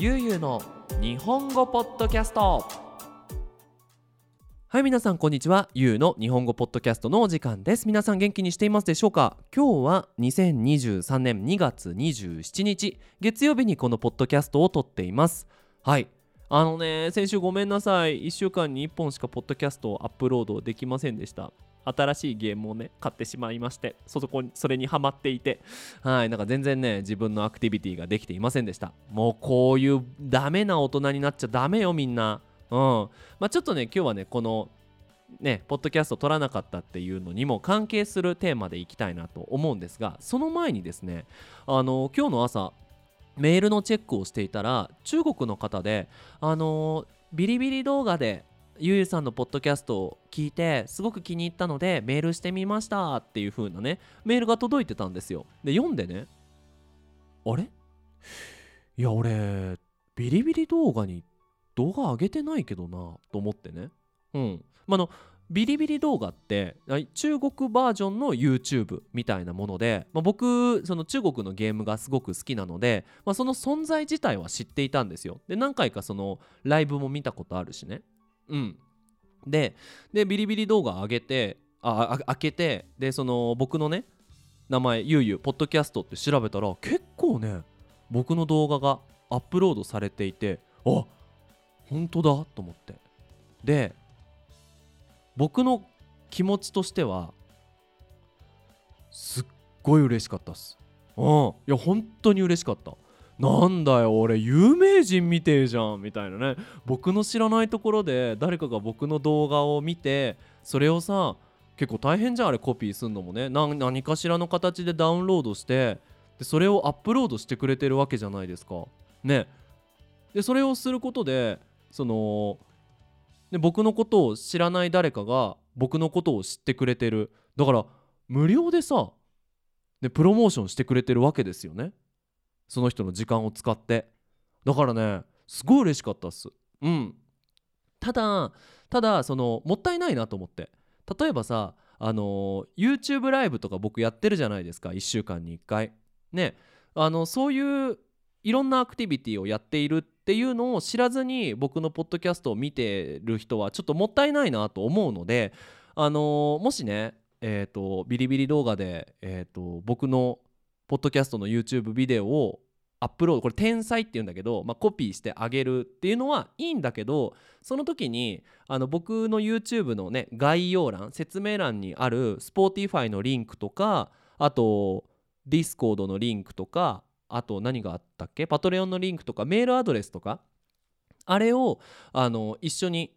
ゆうゆうの日本語ポッドキャスト。はい皆さんこんにちは。ゆうの日本語ポッドキャストのお時間です。皆さん元気にしていますでしょうか？今日は2023年2月27日月曜日にこのポッドキャストを撮っています。はい。あのね先週ごめんなさい。1週間に1本しかポッドキャストをアップロードできませんでした。新しいゲームをね買ってしまいましてそこにそれにハマっていてはいなんか全然ね自分のアクティビティができていませんでした。もうこういうダメな大人になっちゃダメよみんな。うん。まあちょっとね今日はねこのねポッドキャスト撮らなかったっていうのにも関係するテーマでいきたいなと思うんですがその前にですねあの今日の朝メールのチェックをしていたら中国の方であのビリビリ動画でゆうゆうさんのポッドキャストを聞いてすごく気に入ったのでメールしてみましたっていう風なねメールが届いてたんですよ。で読んでね。あれ？いや俺ビリビリ動画に動画上げてないけどなと思ってね。うん。まあのビリビリ動画って中国バージョンの YouTube みたいなもので、まあ、僕その中国のゲームがすごく好きなので、まあ、その存在自体は知っていたんですよ。で何回かそのライブも見たことあるしね。うん。ででビリビリ動画上げてあ開けてでその僕のね名前ゆうゆうポッドキャストって調べたら結構ね僕の動画がアップロードされていてあ本当だと思って。で僕の気持ちとしてはすっごい嬉しかったっす。うん。いや本当に嬉しかった。なんだよ俺有名人みてえじゃんみたいなね。僕の知らないところで誰かが僕の動画を見てそれをさ結構大変じゃんあれコピーすんのもね。何かしらの形でダウンロードしてでそれをアップロードしてくれてるわけじゃないですか。ね。でそれをすることでそので僕のことを知らない誰かが僕のことを知ってくれてる。だから無料でさでプロモーションしてくれてるわけですよね。その人の時間を使って。だからねすごい嬉しかったっす。うん。ただただそのもったいないなと思って。例えばさあの YouTube ライブとか僕やってるじゃないですか。1週間に1回。ね。あのそういういろんなアクティビティをやっているっていうのを知らずに僕のポッドキャストを見てる人はちょっともったいないなと思うのであのもしねえーと、ビリビリ動画で、えーと僕のポッドキャストの YouTube ビデオをアップロードこれ天才っていうんだけど、まあ、コピーしてあげるっていうのはいいんだけどその時にあの僕の YouTube のね概要欄説明欄にある Spotify のリンクとかあと Discord のリンクとかあと何があったっけ？パトレオンのリンクとかメールアドレスとかあれをあの一緒に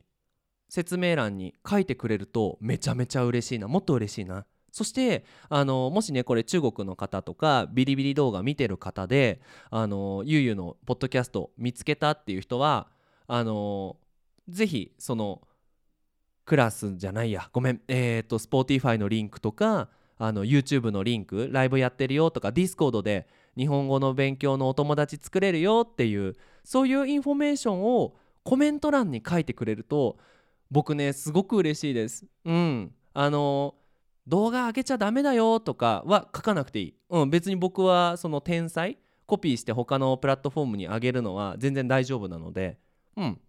説明欄に書いてくれるとめちゃめちゃ嬉しいな。もっと嬉しいな。そしてあのもしねこれ中国の方とかビリビリ動画見てる方であのゆうゆうのポッドキャスト見つけたっていう人はあのぜひそのクラスじゃないやごめんえっ、ー、と Spotify のリンクとかあの YouTube のリンクライブやってるよとか Discord で日本語の勉強のお友達作れるよっていうそういうインフォメーションをコメント欄に書いてくれると僕ねすごく嬉しいです。うん。あの動画上げちゃダメだよとかは書かなくていい、うん、別に僕はその天才コピーして他のプラットフォームに上げるのは全然大丈夫なのでうん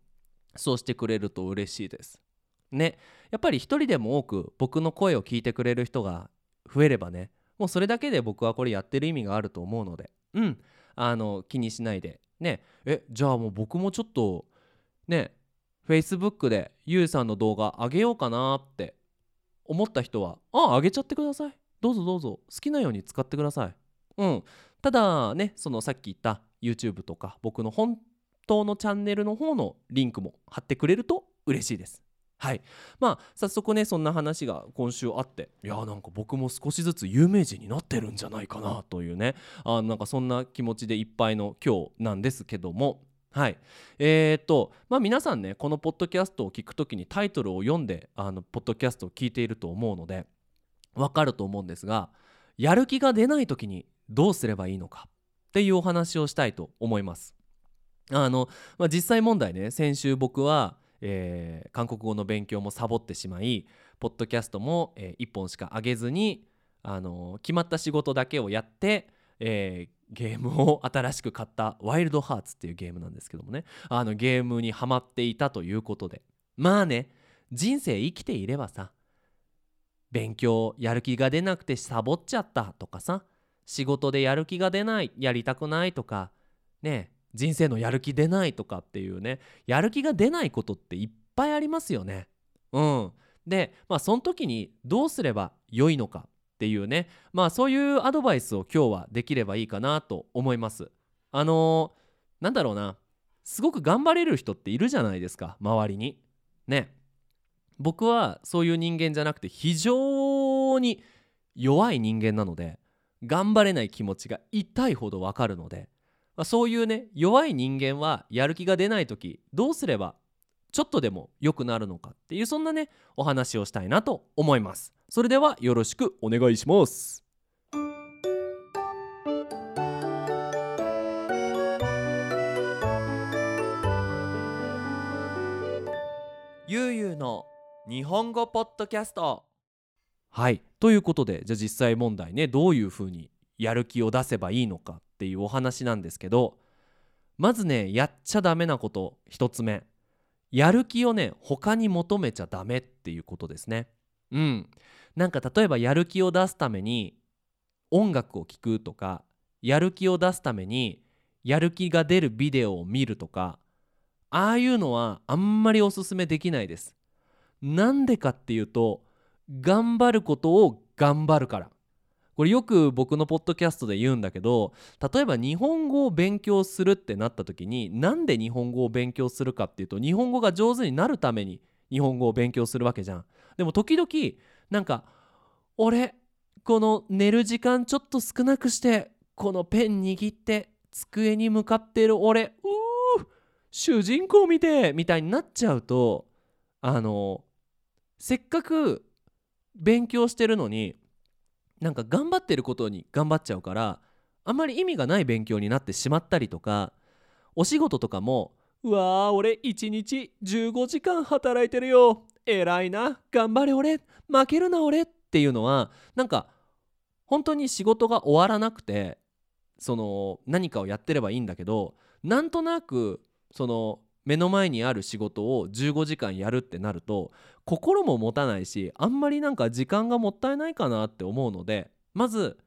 そうしてくれると嬉しいです。ねやっぱり一人でも多く僕の声を聞いてくれる人が増えればねもうそれだけで僕はこれやってる意味があると思うのでうんあの気にしないで。ねえじゃあもう僕もちょっとね Facebook でゆうさんの動画上げようかなって思った人はああげちゃってください。どうぞどうぞ。好きなように使ってください。うん。ただねそのさっき言った YouTube とか僕の本当のチャンネルの方のリンクも貼ってくれると嬉しいです。はい。まあ早速ねそんな話が今週あっていやーなんか僕も少しずつ有名人になってるんじゃないかなというねあなんかそんな気持ちでいっぱいの今日なんですけどもはいえー、っとまあ皆さんねこのポッドキャストを聞くときにタイトルを読んであのポッドキャストを聞いていると思うのでわかると思うんですがやる気が出ない時にどうすればいいのかっていうお話をしたいと思います。あの、まあ、実際問題ね先週僕は、えー、韓国語の勉強もサボってしまいポッドキャストも、えー、1本しか上げずにあの決まった仕事だけをやって、えー、ゲームを新しく買ったワイルドハーツっていうゲームなんですけどもね。あのゲームにハマっていたということで。まあね人生生きていればさ勉強やる気が出なくてサボっちゃったとかさ仕事でやる気が出ないやりたくないとかね人生のやる気出ないとかっていうねやる気が出ないことっていっぱいありますよね。うん、でまあその時にどうすれば良いのか。っていうねまあそういうアドバイスを今日はできればいいかなと思います。あのー、なんだろうなすごく頑張れる人っているじゃないですか周りに。ね僕はそういう人間じゃなくて非常に弱い人間なので頑張れない気持ちが痛いほどわかるので、まあ、そういうね弱い人間はやる気が出ない時どうすればちょっとでも良くなるのかっていうそんなねお話をしたいなと思います。それではよろしくお願いします。ゆうゆうの日本語ポッドキャスト。はい。ということでじゃあ実際問題ねどういうふうにやる気を出せばいいのかっていうお話なんですけどまずねやっちゃダメなこと1つ目やる気をね他に求めちゃダメっていうことですね。うん。なんか例えばやる気を出すために音楽を聴くとかやる気を出すためにやる気が出るビデオを見るとかああいうのはあんまりおすすめできないです。なんでかっていうと頑張ることを頑張るからこれよく僕のポッドキャストで言うんだけど例えば日本語を勉強するってなった時になんで日本語を勉強するかっていうと日本語が上手になるために日本語を勉強するわけじゃん。でも時々なんか俺この寝る時間ちょっと少なくしてこのペン握って机に向かってる俺うー主人公見てみたいになっちゃうとあのせっかく勉強してるのになんか頑張ってることに頑張っちゃうからあんまり意味がない勉強になってしまったりとかお仕事とかもうわー俺1日15時間働いてるよ。偉いな。頑張れ俺。負けるな俺っていうのはなんか本当に仕事が終わらなくてその何かをやってればいいんだけどなんとなくその目の前にある仕事を15時間やるってなると心も持たないしあんまりなんか時間がもったいないかなって思うのでまず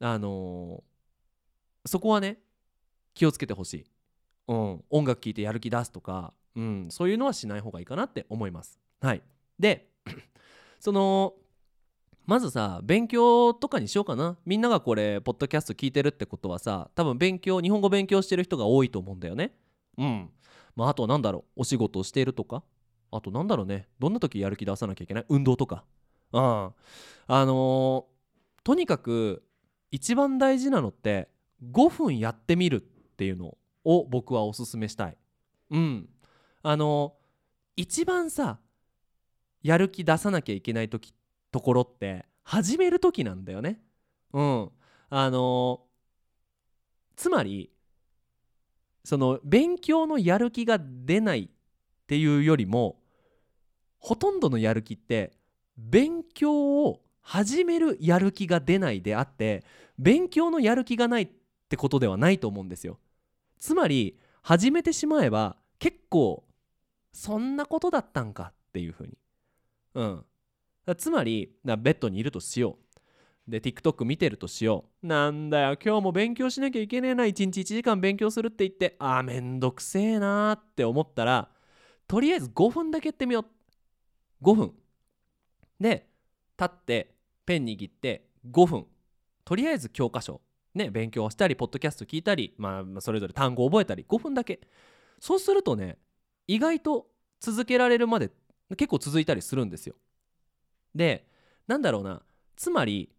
あのー、そこはね気をつけてほしい、うん、音楽聴いてやる気出すとか、うん、そういうのはしない方がいいかなって思います。はい。で そのまずさ勉強とかにしようかな。みんながこれポッドキャスト聞いてるってことはさ多分勉強日本語勉強してる人が多いと思うんだよね。うん。まあ、あとなんだろうお仕事をしているとかあとなんだろうねどんな時やる気出さなきゃいけない運動とか。うん。あのー、とにかく一番大事なのって5分やってみるっていうのを僕はおすすめしたい。うん。あのー、一番さやる気出さなきゃいけない時ところって始める時なんだよね。うん。あのー、つまりその勉強のやる気が出ないっていうよりもほとんどのやる気って勉強を始めるやる気が出ないであって勉強のやる気がないってことではないと思うんですよ。つまり始めてしまえば結構そんなことだったんかっていうふうに。うん。つまりベッドにいるとしよう。で TikTok 見てるとしよう。なんだよ今日も勉強しなきゃいけねえな。1日1時間勉強するって言って。あーめんどくせえなーって思ったらとりあえず5分だけやってみよう。5分。で立ってペン握って5分。とりあえず教科書。ね勉強したりポッドキャスト聞いたりまあそれぞれ単語覚えたり5分だけ。そうするとね意外と続けられるまで結構続いたりするんですよ。でなんだろうな。つまり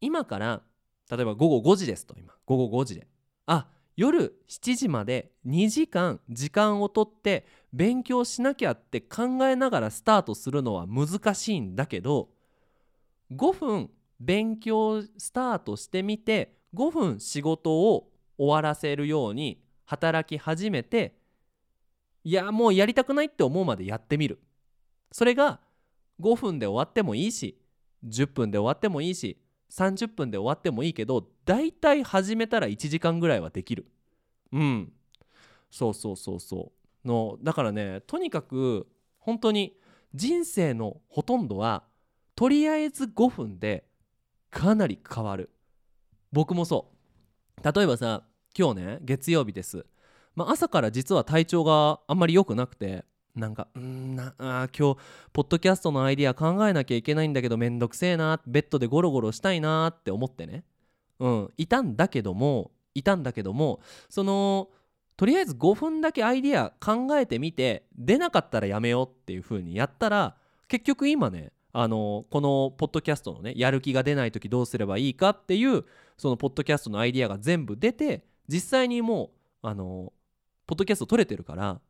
今から例えば午後5時ですと今。午後5時で。あ夜7時まで2時間時間をとって勉強しなきゃって考えながらスタートするのは難しいんだけど5分勉強スタートしてみて5分仕事を終わらせるように働き始めていやもうやりたくないって思うまでやってみる。それが5分で終わってもいいし10分で終わってもいいし30分で終わってもいいけどだいたい始めたら1時間ぐらいはできる。うん。そうそうそうそう。のだからねとにかく本当に人生のほとんどはとりあえず5分でかなり変わる。僕もそう。例えばさ今日ね月曜日です、まあ、朝から実は体調があんまり良くなくてなんかうんなあ今日ポッドキャストのアイディア考えなきゃいけないんだけどめんどくせえなベッドでゴロゴロしたいなって思ってね。うんいたんだけどもいたんだけどもそのとりあえず5分だけアイディア考えてみて出なかったらやめようっていう風にやったら結局今ねあのこのポッドキャストのねやる気が出ない時どうすればいいかっていうそのポッドキャストのアイディアが全部出て実際にもうあのポッドキャスト取れてるから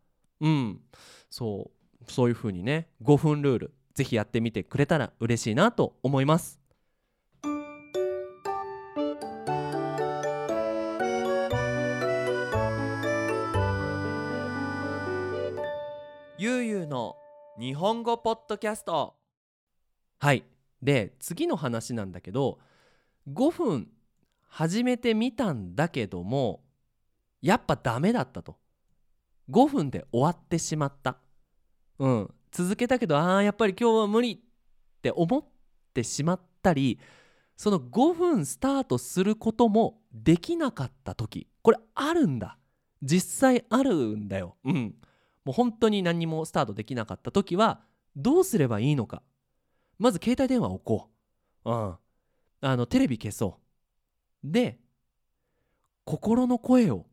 うん。そう。そういう風にね5分ルールぜひやってみてくれたら嬉しいなと思います。ゆうゆうの日本語ポッドキャスト。はい。で次の話なんだけど5分始めてみたんだけどもやっぱダメだったと5分で終わってしまったうん続けたけどああやっぱり今日は無理って思ってしまったりその5分スタートすることもできなかった時これあるんだ実際あるんだようんもう本当に何もスタートできなかった時はどうすればいいのかまず携帯電話置こう。うん。あの、テレビ消そう。で、心の声を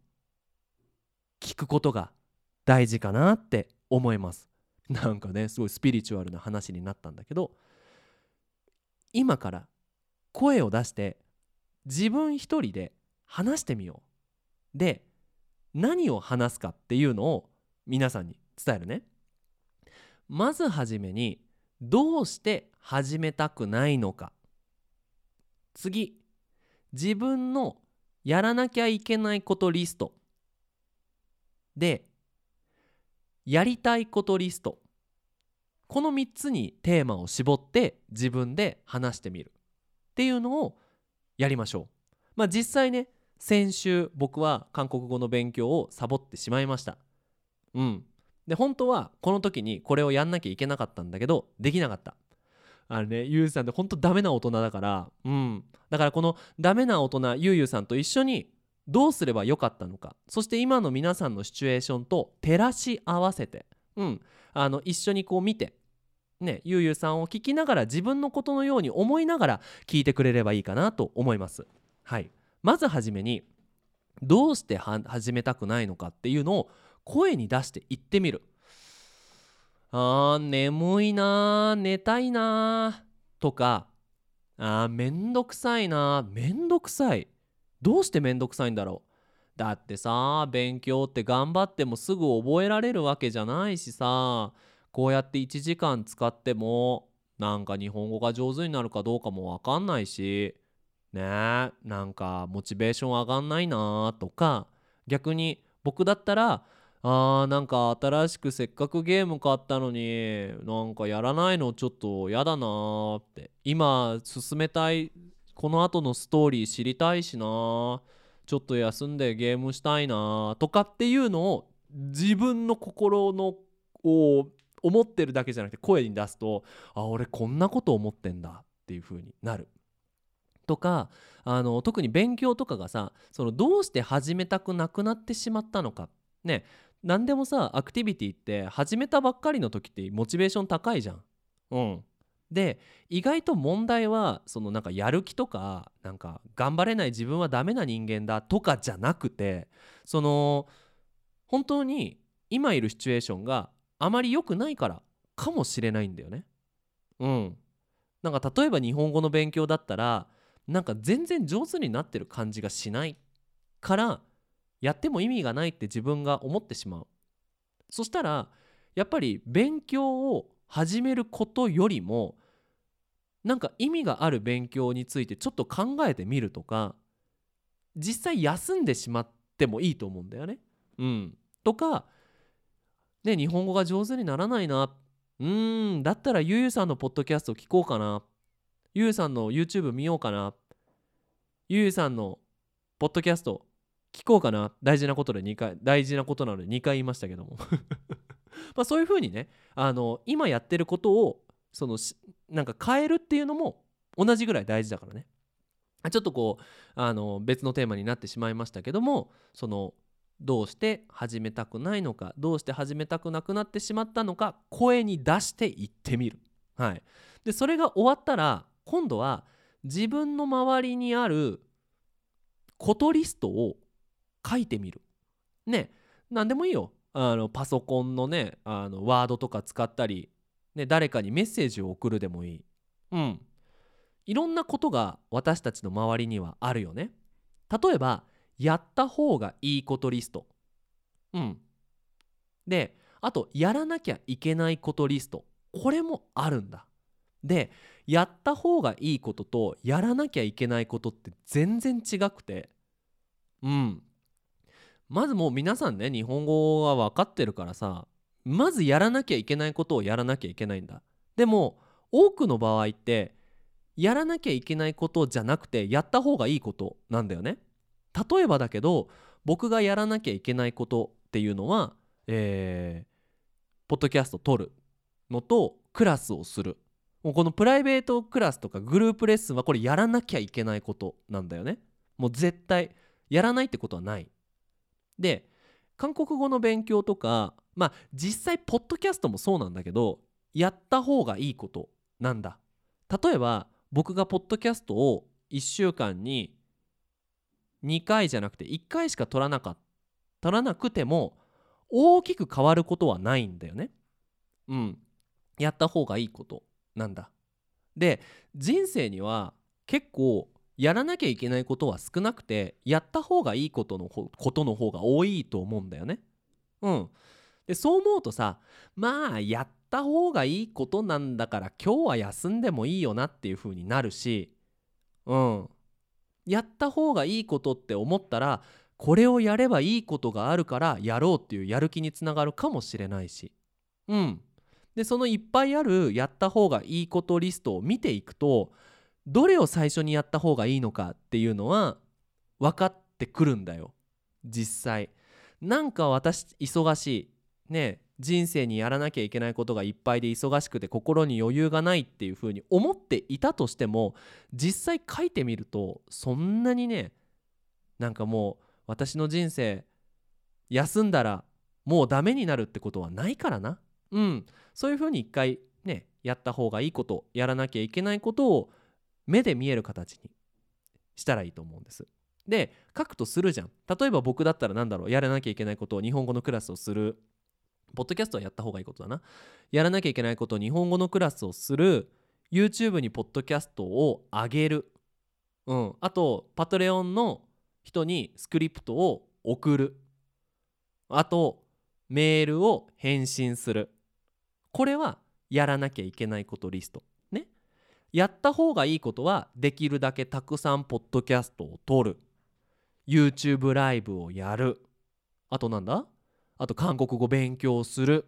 聞くことが大事かなって思います。なんかね、すごいスピリチュアルな話になったんだけど、今から声を出して自分一人で話してみよう。で、何を話すかっていうのを皆さんに伝えるね。まずはじめにどうして始めたくないのか次自分のやらなきゃいけないことリストでやりたいことリストこの3つにテーマを絞って自分で話してみるっていうのをやりましょう。まあ実際ね先週僕は韓国語の勉強をサボってしまいました。うん。で本当はこの時にこれをやんなきゃいけなかったんだけどできなかった。あのねゆうさんって本当ダメな大人だからうんだからこのダメな大人ゆうゆうさんと一緒にどうすればよかったのか。そして今の皆さんのシチュエーションと照らし合わせて。うん。あの一緒にこう見てねゆうゆうさんを聞きながら自分のことのように思いながら聞いてくれればいいかなと思います。はい。まずはじめにどうして始めたくないのかっていうのを声に出して言ってみる。あー眠いな寝たいなとかあーめんどくさいなめんどくさい。どうしてめんどくさいんだろう。だってさ勉強って頑張ってもすぐ覚えられるわけじゃないしさこうやって1時間使ってもなんか日本語が上手になるかどうかもわかんないしねえなんかモチベーション上がんないなとか逆に僕だったらあーなんか新しくせっかくゲーム買ったのになんかやらないのちょっとやだなーって今進めたいこの後のストーリー知りたいしなちょっと休んでゲームしたいなとかっていうのを自分の心のを思ってるだけじゃなくて声に出すとあ俺こんなこと思ってんだっていう風になる。とかあの特に勉強とかがさそのどうして始めたくなくなってしまったのかね何でもさアクティビティって始めたばっかりの時ってモチベーション高いじゃん。うん、で意外と問題はそのなんかやる気とかなんか頑張れない自分はダメな人間だとかじゃなくてその本当に今いるシチュエーションがあまり良くないからかもしれないんだよね。うん。なんか例えば日本語の勉強だったらなんか全然上手になってる感じがしないからやっても意味がないって自分が思ってしまうそしたらやっぱり勉強を始めることよりもなんか意味がある勉強についてちょっと考えてみるとか実際休んでしまってもいいと思うんだよね。うん、とか、ね、日本語が上手にならないな。うん。だったらゆうゆうさんのポッドキャスト聞こうかな。ゆうゆうさんの YouTube 見ようかな。ゆうさんのポッドキャスト聞こうかな。大事なことで2回大事なことなので2回言いましたけども。まあそういうふうにねあの今やってることをそのなんか変えるっていうのも同じぐらい大事だからねちょっとこうあの別のテーマになってしまいましたけどもそのどうして始めたくないのかどうして始めたくなくなってしまったのか声に出して言ってみる。はい、でそれが終わったら今度は自分の周りにあることリストを書いてみる。ね何でもいいよ。あのパソコンのねあのワードとか使ったり、ね、誰かにメッセージを送るでもいい。うん。いろんなことが私たちの周りにはあるよね。例えばやった方がいいことリスト。うん。で、あと、やらなきゃいけないことリスト。これもあるんだ。で、やった方がいいこととやらなきゃいけないことって全然違くて。うん。まずもう皆さんね、日本語は分かってるからさ、まずやらなきゃいけないことをやらなきゃいけないんだ。でも、多くの場合って、やらなきゃいけないことじゃなくて、やった方がいいことなんだよね。例えばだけど僕がやらなきゃいけないことっていうのは、えー、ポッドキャスト撮るのとクラスをするもうこのプライベートクラスとかグループレッスンはこれやらなきゃいけないことなんだよねもう絶対やらないってことはないで韓国語の勉強とかまあ実際ポッドキャストもそうなんだけどやった方がいいことなんだ例えば僕がポッドキャストを1週間に2回じゃなくて1回しか取らなかっ取らなくても大きく変わることはないんだよね。うん。やった方がいいことなんだ。で人生には結構やらなきゃいけないことは少なくてやった方がいいことのことの方が多いと思うんだよね。うん。でそう思うとさまあやった方がいいことなんだから今日は休んでもいいよなっていう風になるしうんやった方がいいことって思ったらこれをやればいいことがあるからやろうっていうやる気につながるかもしれないしうんでそのいっぱいあるやった方がいいことリストを見ていくとどれを最初にやった方がいいのかっていうのは分かってくるんだよ。実際。なんか私忙しい。ね人生にやらなきゃいけないことがいっぱいで忙しくて心に余裕がないっていうふうに思っていたとしても実際書いてみるとそんなにねなんかもう私の人生休んだらもうダメになるってことはないからな。うん。そういうふうに一回ねやった方がいいことやらなきゃいけないことを目で見える形にしたらいいと思うんですで書くとするじゃん例えば僕だったら何だろうやらなきゃいけないことを日本語のクラスをするポッドキャストはやった方がいいことだな。やらなきゃいけないことを、日本語のクラスをする、YouTube にポッドキャストを上げる。うん。あと、パトレオンの人にスクリプトを送る。あと、メールを返信する。これはやらなきゃいけないことリスト。やった方がいいことは、できるだけたくさんポッドキャストを撮る。YouTube ライブをやる。あとなんだ？あと韓国語勉強する。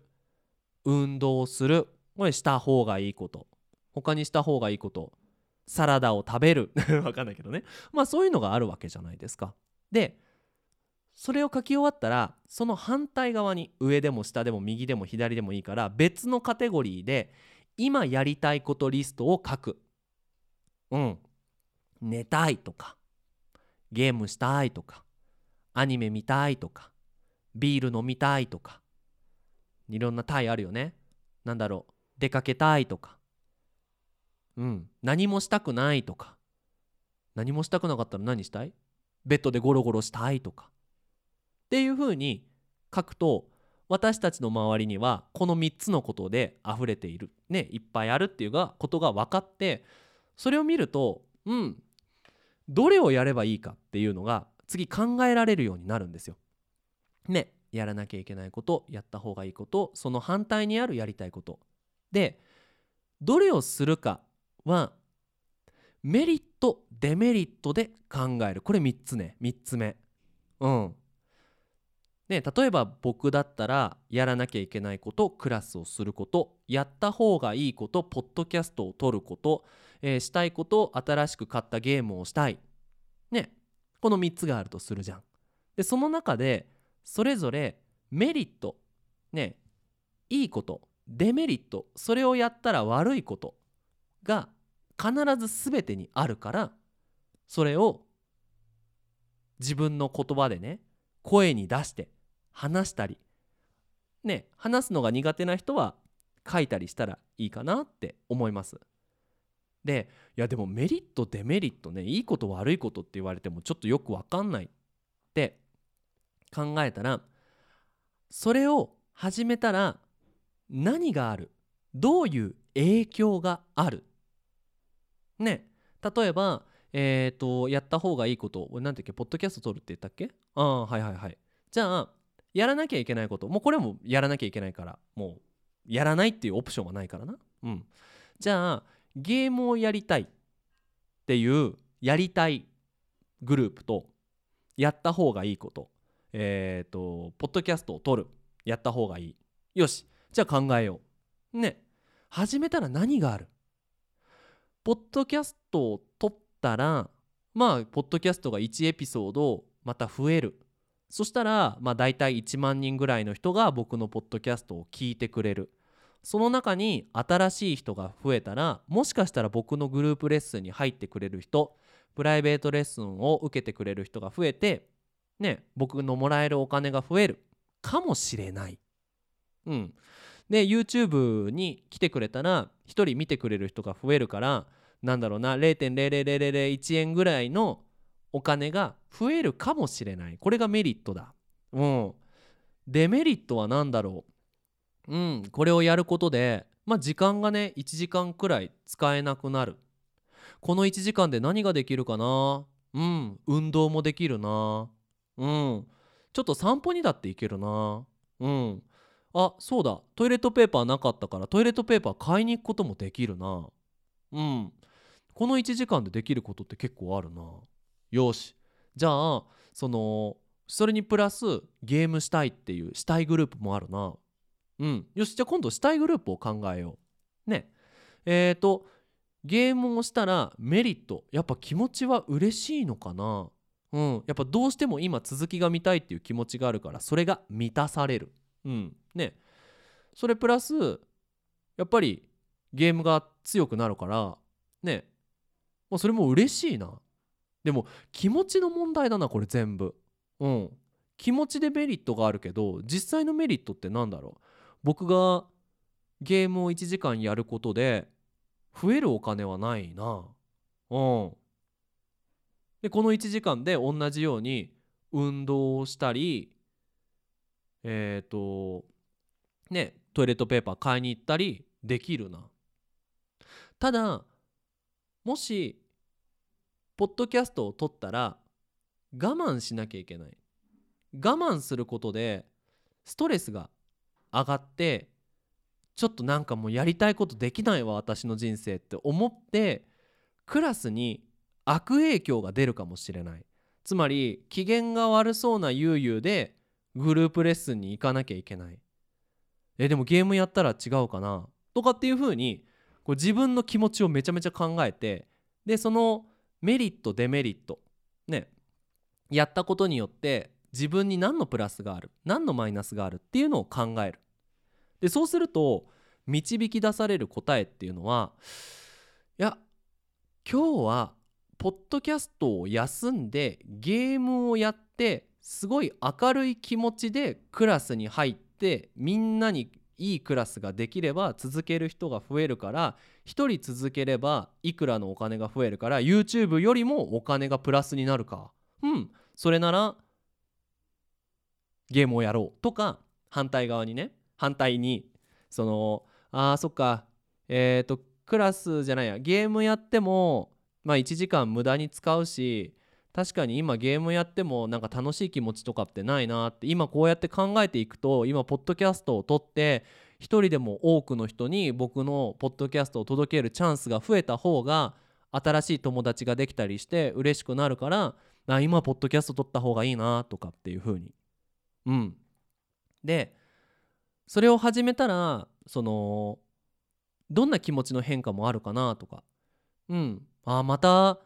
運動する。これした方がいいこと。他にした方がいいこと。サラダを食べる。わかんないけどね。まあそういうのがあるわけじゃないですか。でそれを書き終わったらその反対側に上でも下でも右でも左でもいいから別のカテゴリーで今やりたいことリストを書く。うん。寝たいとかゲームしたいとかアニメ見たいとかビール飲みたいとかいろんなタイあるよね。なんだろう出かけたいとか。うん。何もしたくないとか。何もしたくなかったら何したい？ベッドでゴロゴロしたいとか。っていうふうに書くと私たちの周りにはこの3つのことで溢れている。ねいっぱいあるっていうことが分かってそれを見るとうんどれをやればいいかっていうのが次考えられるようになるんですよ。ねやらなきゃいけないことやった方がいいことその反対にあるやりたいこと。でどれをするかはメリットデメリットで考える。これ3つね3つ目。うん。ね、例えば僕だったらやらなきゃいけないことクラスをすることやった方がいいことポッドキャストを撮ること、えー、したいこと新しく買ったゲームをしたいねこの3つがあるとするじゃん。でその中でそれぞれメリットねいいことデメリットそれをやったら悪いことが必ず全てにあるからそれを自分の言葉でね声に出して話したり。ね話すのが苦手な人は書いたりしたらいいかなって思います。でいやでもメリットデメリットねいいこと悪いことって言われてもちょっとよく分かんないって考えたらそれを始めたら何がある？どういう影響がある？ね例えばえっ、ー、とやった方がいいこと何て言うっけポッドキャスト撮るって言ったっけ？ああはいはいはい。じゃあやらなきゃいけないこと。もうこれもやらなきゃいけないから。もうやらないっていうオプションはないからな。うん。じゃあゲームをやりたいっていうやりたいグループとやった方がいいこと。えっ、ー、とポッドキャストを撮る。やった方がいい。よし。じゃあ考えよう。ね。始めたら何がある？ポッドキャストを撮ったらまあポッドキャストが1エピソードまた増える。そしたらまあ大体1万人ぐらいの人が僕のポッドキャストを聞いてくれる。その中に新しい人が増えたらもしかしたら僕のグループレッスンに入ってくれる人プライベートレッスンを受けてくれる人が増えてね僕のもらえるお金が増える。かもしれない。うん、で YouTube に来てくれたら1人見てくれる人が増えるからなんだろうな0.00001円ぐらいのお金が増えるかもしれない。これがメリットだ。うん。デメリットは何だろう。うん。これをやることでまあ時間がね1時間くらい使えなくなる。この1時間で何ができるかな。うん。運動もできるな。うん。ちょっと散歩にだって行けるな。うん。あそうだ。トイレットペーパーなかったからトイレットペーパー買いに行くこともできるな。うん。この1時間でできることって結構あるな。よしじゃあそのそれにプラスゲームしたいっていうしたいグループもあるな。うん。よしじゃあ今度したいグループを考えよう。ね。えっ、ー、とゲームをしたらメリット。やっぱ気持ちは嬉しいのかな。うん。やっぱどうしても今続きが見たいっていう気持ちがあるからそれが満たされる。うん。ね。それプラスやっぱりゲームが強くなるからね。まあ、それも嬉しいな。でも気持ちの問題だなこれ全部。うん。気持ちでメリットがあるけど実際のメリットって何だろう。僕がゲームを1時間やることで増えるお金はないな。うん。でこの1時間で同じように運動をしたりえっ、ー、とねトイレットペーパー買いに行ったりできるな。ただもしポッドキャストを撮ったら我慢しなきゃいけない。我慢することでストレスが上がってちょっとなんかもうやりたいことできないわ私の人生って思ってクラスに悪影響が出るかもしれない。つまり機嫌が悪そうなゆうゆうでグループレッスンに行かなきゃいけない。えでもゲームやったら違うかな？とかっていう風にこう自分の気持ちをめちゃめちゃ考えてでそのメリットデメリット。ね。やったことによって自分に何のプラスがある何のマイナスがあるっていうのを考える。でそうすると導き出される答えっていうのはいや今日はポッドキャストを休んでゲームをやってすごい明るい気持ちでクラスに入ってみんなにいいクラスができれば続ける人が増えるから1人続ければいくらのお金が増えるから YouTube よりもお金がプラスになるか。うんそれならゲームをやろうとか反対側にね反対にそのあーそっかえっ、ー、とクラスじゃないやゲームやってもまあ1時間無駄に使うし確かに今ゲームやってもなんか楽しい気持ちとかってないなって今こうやって考えていくと今ポッドキャストを撮って一人でも多くの人に僕のポッドキャストを届けるチャンスが増えた方が新しい友達ができたりして嬉しくなるからあ今ポッドキャスト撮った方がいいなとかっていう風に。うん。でそれを始めたらそのどんな気持ちの変化もあるかなとか。うん。あまた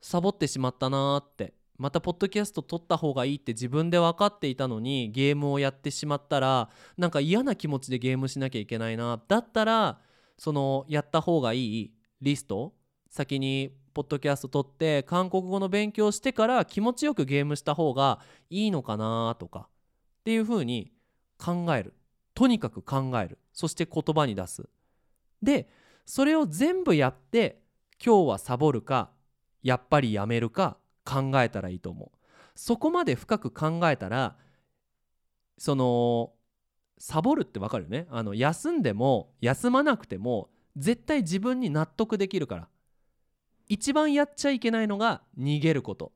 サボってしまったなって。またポッドキャスト撮った方がいいって自分で分かっていたのにゲームをやってしまったらなんか嫌な気持ちでゲームしなきゃいけないな。だったらそのやった方がいいリスト先にポッドキャスト撮って韓国語の勉強してから気持ちよくゲームした方がいいのかなとかっていうふうに考える。とにかく考える。そして言葉に出す。でそれを全部やって今日はサボるかやっぱりやめるか考えたらいいと思う。そこまで深く考えたらそのサボるってわかるよね？あの休んでも休まなくても絶対自分に納得できるから。一番やっちゃいけないのが逃げること。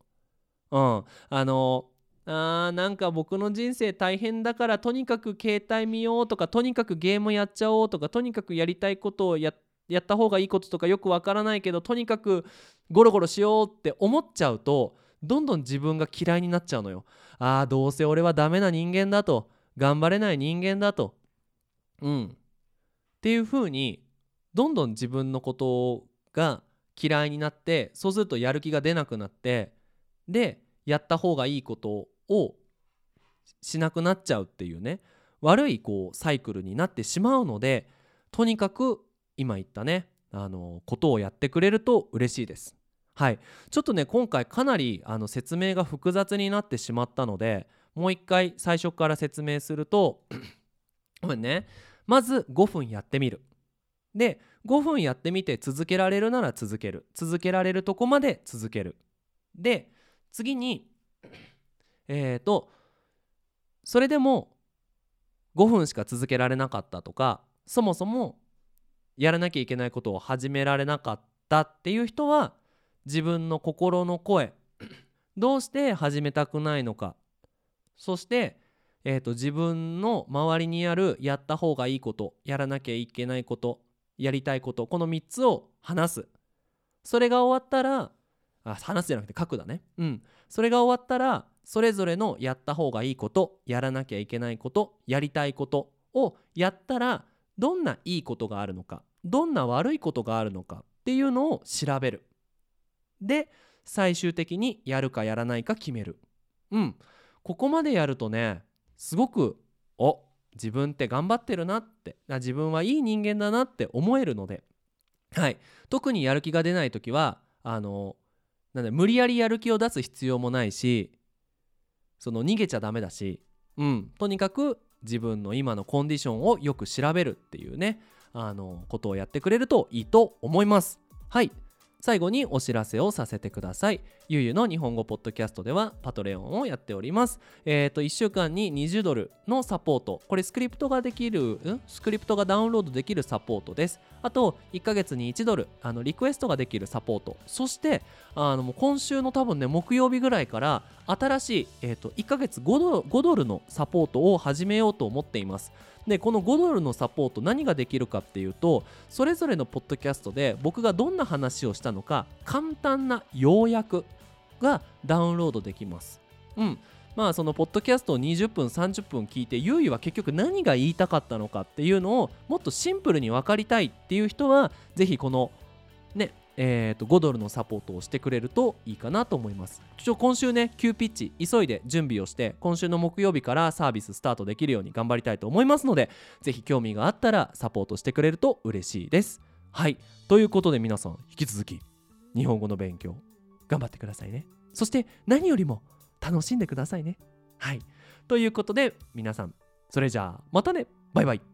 うん。あのあーなんか僕の人生大変だからとにかく携帯見ようとかとにかくゲームやっちゃおうとかとにかくやりたいことをややった方がいいこととかよくわからないけどとにかくゴロゴロしようって思っちゃうとどんどん自分が嫌いになっちゃうのよ。ああどうせ俺はダメな人間だと頑張れない人間だと。うん。っていう風にどんどん自分のことが嫌いになってそうするとやる気が出なくなってでやった方がいいことをしなくなっちゃうっていうね悪いこうサイクルになってしまうのでとにかく今言ったねあのことをやってくれると嬉しいです。はい。ちょっとね今回かなりあの説明が複雑になってしまったのでもう一回最初から説明すると ごめんね。まず5分やってみる。で5分やってみて続けられるなら続ける。続けられるとこまで続ける。で次にえっ、ー、とそれでも5分しか続けられなかったとかそもそもやらなきゃいけないことを始められなかったっていう人は自分の心の声どうして始めたくないのか。そして、えーと、自分の周りにあるやった方がいいことやらなきゃいけないことやりたいことこの3つを話す。それが終わったらあ話すじゃなくて書くだね。うん。それが終わったらそれぞれのやった方がいいことやらなきゃいけないことやりたいことをやったらどんないいことがあるのかどんな悪いことがあるのかっていうのを調べる。で最終的にやるかやらないか決める。うん。ここまでやるとねすごくお自分って頑張ってるなって自分はいい人間だなって思えるので。はい。特にやる気が出ない時はあのなんで無理やりやる気を出す必要もないしその逃げちゃダメだしうん。とにかく自分の今のコンディションをよく調べるっていうねあのことをやってくれるといいと思います。はい。最後にお知らせをさせてください。ゆうゆの日本語ポッドキャストではパトレオンをやっております。えっ、ー、と、1週間に20ドルのサポート。これスクリプトができる、ん？スクリプトがダウンロードできるサポートです。あと、1ヶ月に1ドル、あのリクエストができるサポート。そして、あのもう今週の多分ね、木曜日ぐらいから新しい、えーと、1ヶ月 5, ド5ドルのサポートを始めようと思っています。でこの5ドルのサポート何ができるかっていうとそれぞれのポッドキャストで僕がどんな話をしたのか簡単な要約がダウンロードできます。うんまあそのポッドキャストを20分30分聞いてゆうゆは結局何が言いたかったのかっていうのをもっとシンプルに分かりたいっていう人はぜひこのねえー、と5ドルのサポートをしてくれるといいかなと思います。ちょ今週ね急ピッチ急いで準備をして今週の木曜日からサービススタートできるように頑張りたいと思いますのでぜひ興味があったらサポートしてくれると嬉しいです。はい。ということで皆さん引き続き日本語の勉強頑張ってくださいね。そして何よりも楽しんでくださいね。はい。ということで皆さんそれじゃあまたね。バイバイ。